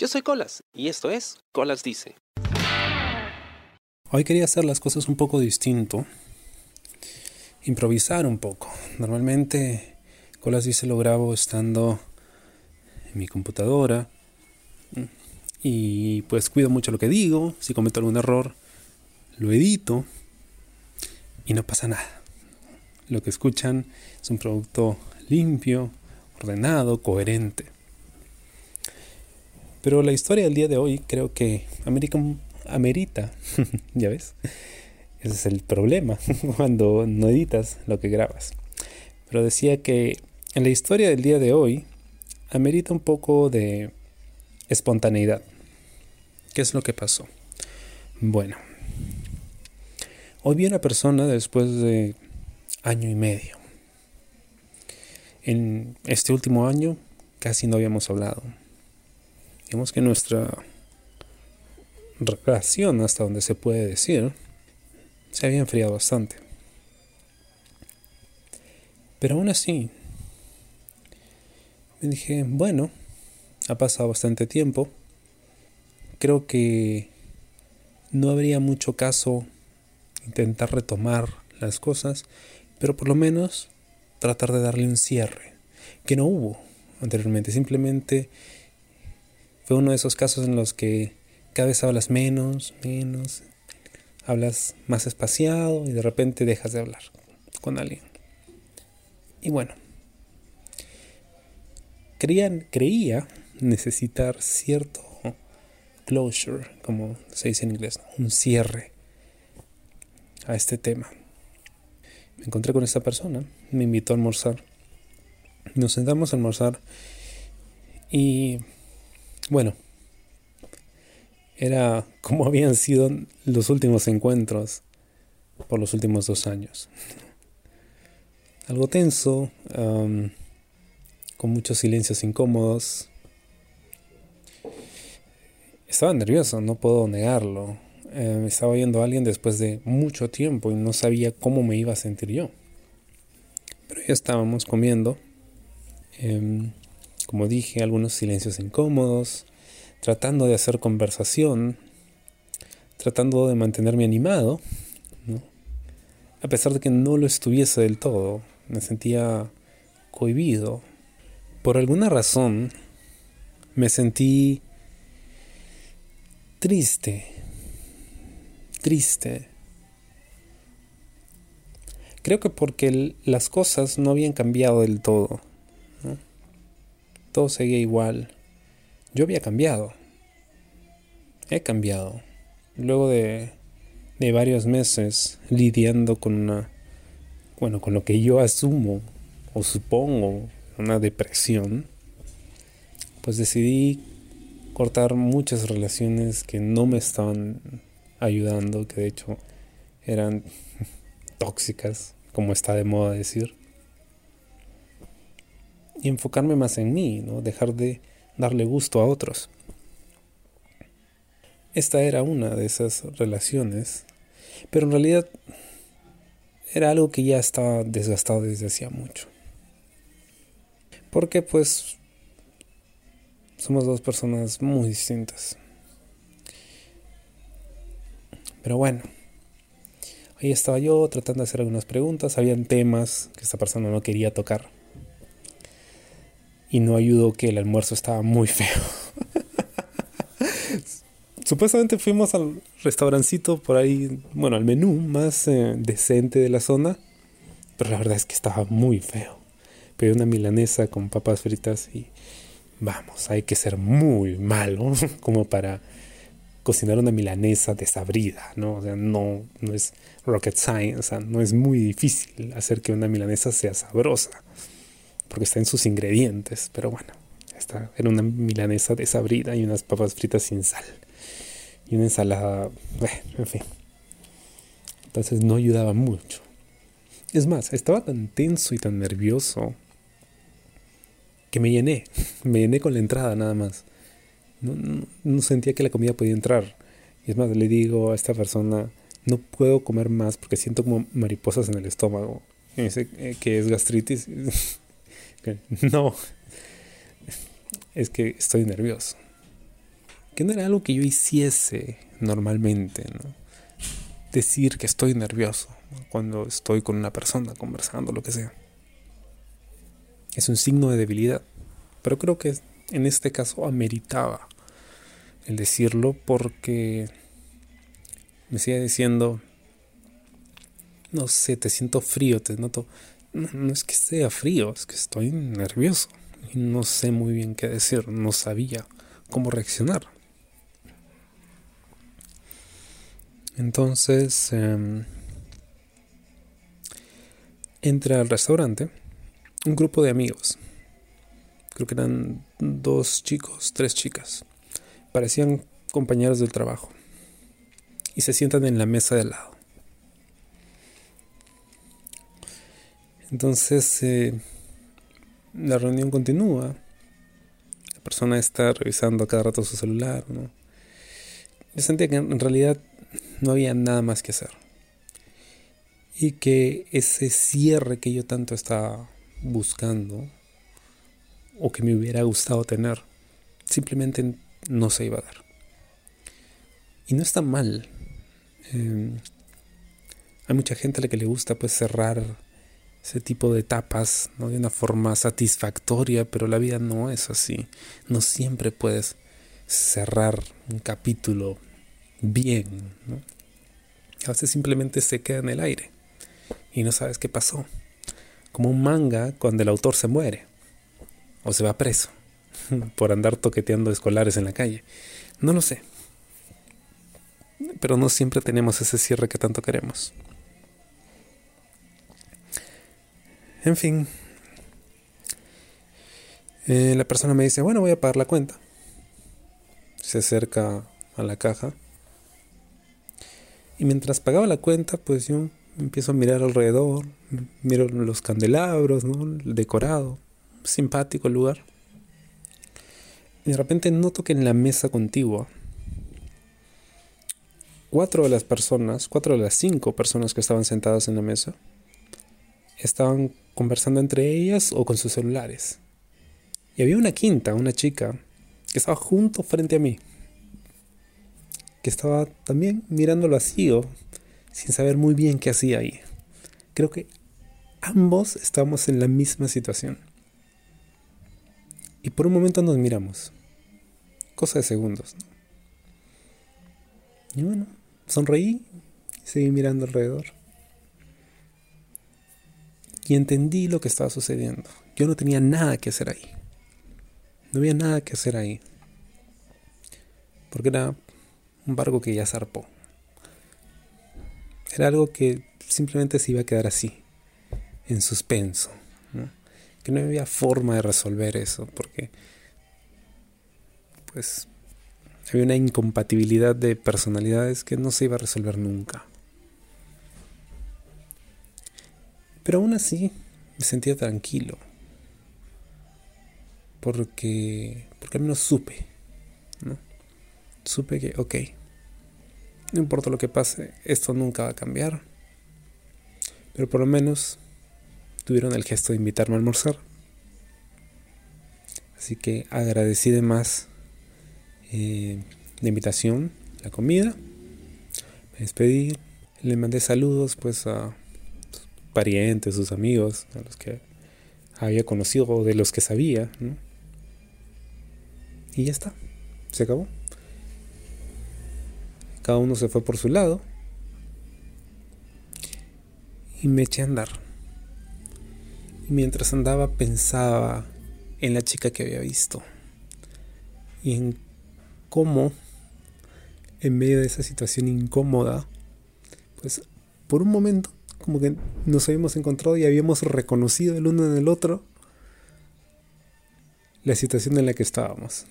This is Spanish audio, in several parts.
Yo soy Colas y esto es Colas Dice. Hoy quería hacer las cosas un poco distinto, improvisar un poco. Normalmente Colas Dice lo grabo estando en mi computadora y pues cuido mucho lo que digo, si cometo algún error lo edito y no pasa nada. Lo que escuchan es un producto limpio, ordenado, coherente. Pero la historia del día de hoy creo que American, amerita, ya ves, ese es el problema cuando no editas lo que grabas. Pero decía que en la historia del día de hoy amerita un poco de espontaneidad. ¿Qué es lo que pasó? Bueno, hoy vi una persona después de año y medio en este último año casi no habíamos hablado. Digamos que nuestra relación, hasta donde se puede decir, se había enfriado bastante. Pero aún así, me dije, bueno, ha pasado bastante tiempo. Creo que no habría mucho caso intentar retomar las cosas, pero por lo menos tratar de darle un cierre, que no hubo anteriormente, simplemente fue uno de esos casos en los que cada vez hablas menos, menos, hablas más espaciado y de repente dejas de hablar con alguien. Y bueno, creía necesitar cierto closure, como se dice en inglés, un cierre a este tema me encontré con esta persona, me invitó a almorzar. Nos sentamos a almorzar y bueno, era como habían sido los últimos encuentros por los últimos dos años. Algo tenso, con muchos silencios incómodos. Estaba nervioso, no puedo negarlo. Eh, estaba viendo a alguien después de mucho tiempo y no sabía cómo me iba a sentir yo. Pero ya estábamos comiendo. Em, como dije, algunos silencios incómodos, tratando de hacer conversación, tratando de mantenerme animado, a pesar de que no lo estuviese del todo, me sentía cohibido. Por alguna razón, me sentí triste triste. Creo que porque las cosas no habían cambiado del todo. Todo seguía igual. Yo había cambiado. He cambiado. Luego de, de varios meses lidiando con una, bueno, con lo que yo asumo o supongo una depresión, pues decidí cortar muchas relaciones que no me estaban ayudando, que de hecho eran tóxicas, como está de moda decir. Y enfocarme más en mí, ¿no? Dejar de darle gusto a otros. Esta era una de esas relaciones, pero en realidad era algo que ya estaba desgastado desde hacía mucho. Porque pues somos dos personas muy distintas. Pero bueno, ahí estaba yo tratando de hacer algunas preguntas. Habían temas que esta persona no quería tocar. Y no ayudó que el almuerzo estaba muy feo. Supuestamente fuimos al restaurancito por ahí, bueno, al menú más eh, decente de la zona. Pero la verdad es que estaba muy feo. Pedí una milanesa con papas fritas y vamos, hay que ser muy malo como para cocinar una milanesa desabrida, ¿no? O sea, no, no es rocket science, o sea, no es muy difícil hacer que una milanesa sea sabrosa, porque está en sus ingredientes, pero bueno, esta era una milanesa desabrida y unas papas fritas sin sal, y una ensalada, en fin. Entonces no ayudaba mucho. Es más, estaba tan tenso y tan nervioso que me llené, me llené con la entrada nada más no, sentía que la comida podía entrar. Y es más, le digo a esta persona, no puedo comer más porque siento como mariposas en el estómago. Y me dice eh, que es gastritis. no, es que estoy nervioso. que no era algo que yo hiciese normalmente, ¿no? Decir que estoy nervioso cuando estoy con una persona conversando, lo que sea. Es un signo de debilidad, pero creo que en este caso ameritaba el decirlo porque me sigue diciendo, no sé, te siento frío, te noto, no, es que sea frío, es que estoy nervioso y no sé muy bien qué decir, no sabía cómo reaccionar. Entonces, eh, entra al restaurante un grupo de amigos. Creo que eran dos chicos, tres chicas. Parecían compañeros del trabajo. Y se sientan en la mesa de lado. Entonces, eh, la reunión continúa. La persona está revisando cada rato su celular. ¿no? Yo sentía que en realidad no había nada más que hacer. Y que ese cierre que yo tanto estaba buscando o que me hubiera gustado tener, simplemente no se iba a dar. Y no está mal. Eh, hay mucha gente a la que le gusta pues cerrar ese tipo de etapas ¿no? de una forma satisfactoria, pero la vida no es así. No siempre puedes cerrar un capítulo bien. ¿no? A veces simplemente se queda en el aire y no sabes qué pasó. Como un manga cuando el autor se muere o se va preso por andar toqueteando escolares en la calle. No lo sé. Pero no siempre tenemos ese cierre que tanto queremos. En fin. Eh, la persona me dice, bueno, voy a pagar la cuenta. Se acerca a la caja. Y mientras pagaba la cuenta, pues yo empiezo a mirar alrededor, miro los candelabros, el decorado, simpático el lugar. Y de repente noto que en la mesa contigua, cuatro de las personas, cuatro de las cinco personas que estaban sentadas en la mesa, estaban conversando entre ellas o con sus celulares. Y había una quinta, una chica, que estaba junto frente a mí, que estaba también mirando al vacío, sin saber muy bien qué hacía ahí. Creo que ambos estamos en la misma situación. Y por un momento nos miramos. Cosa de segundos. Y bueno, sonreí y seguí mirando alrededor y entendí lo que estaba sucediendo. Yo no tenía nada que hacer ahí. No había nada que hacer ahí. Porque era un barco que ya zarpó. Era algo que simplemente se iba a quedar así, en suspenso. Que no había forma de resolver eso, porque pues había una incompatibilidad de personalidades que no se iba a resolver nunca. Pero aún así me sentía tranquilo. Porque, porque al menos supe. ¿no? Supe que, ok, no importa lo que pase, esto nunca va a cambiar. Pero por lo menos tuvieron el gesto de invitarme a almorzar. Así que agradecí de más eh, la invitación, la comida. Me despedí, le mandé saludos pues a parientes, sus amigos, a los que había conocido o de los que sabía. Y ya está, se acabó. Cada uno se fue por su lado. Y me eché a andar. Y mientras andaba pensaba en la chica que había visto. Y en cómo, en medio de esa situación incómoda, pues por un momento como que nos habíamos encontrado y habíamos reconocido el uno en el otro la situación en la que estábamos.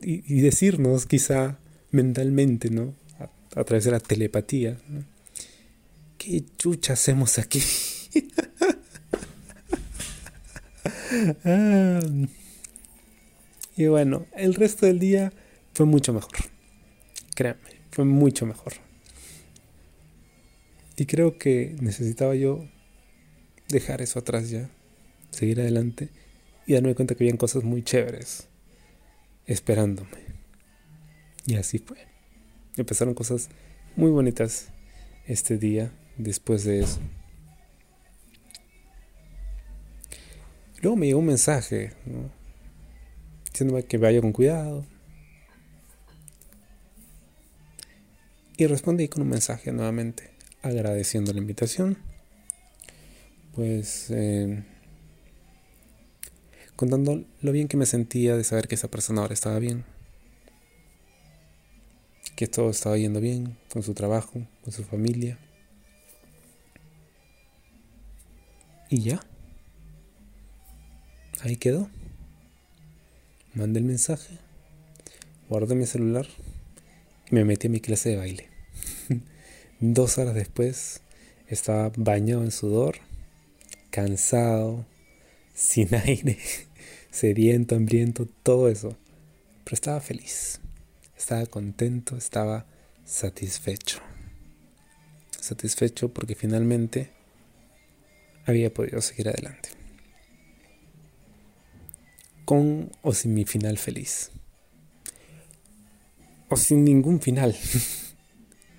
Y, decirnos quizá mentalmente, ¿no? A, través de la telepatía, ¿qué chucha hacemos aquí? Ah. y bueno, el resto del día fue mucho mejor. Créanme, fue mucho mejor. Y creo que necesitaba yo dejar eso atrás ya, seguir adelante y darme cuenta que habían cosas muy chéveres esperándome. Y así fue. Empezaron cosas muy bonitas este día después de eso. Luego me llegó un mensaje, diciéndome que vaya con cuidado. Y respondí con un mensaje nuevamente, agradeciendo la invitación. Pues eh, contando lo bien que me sentía de saber que esa persona ahora estaba bien. Que todo estaba yendo bien con su trabajo, con su familia. Y ya. Ahí quedó. Mandé el mensaje, guardé mi celular y me metí a mi clase de baile. Dos horas después estaba bañado en sudor, cansado, sin aire, sediento, hambriento, todo eso. Pero estaba feliz, estaba contento, estaba satisfecho. Satisfecho porque finalmente había podido seguir adelante. Con o sin mi final feliz. O sin ningún final.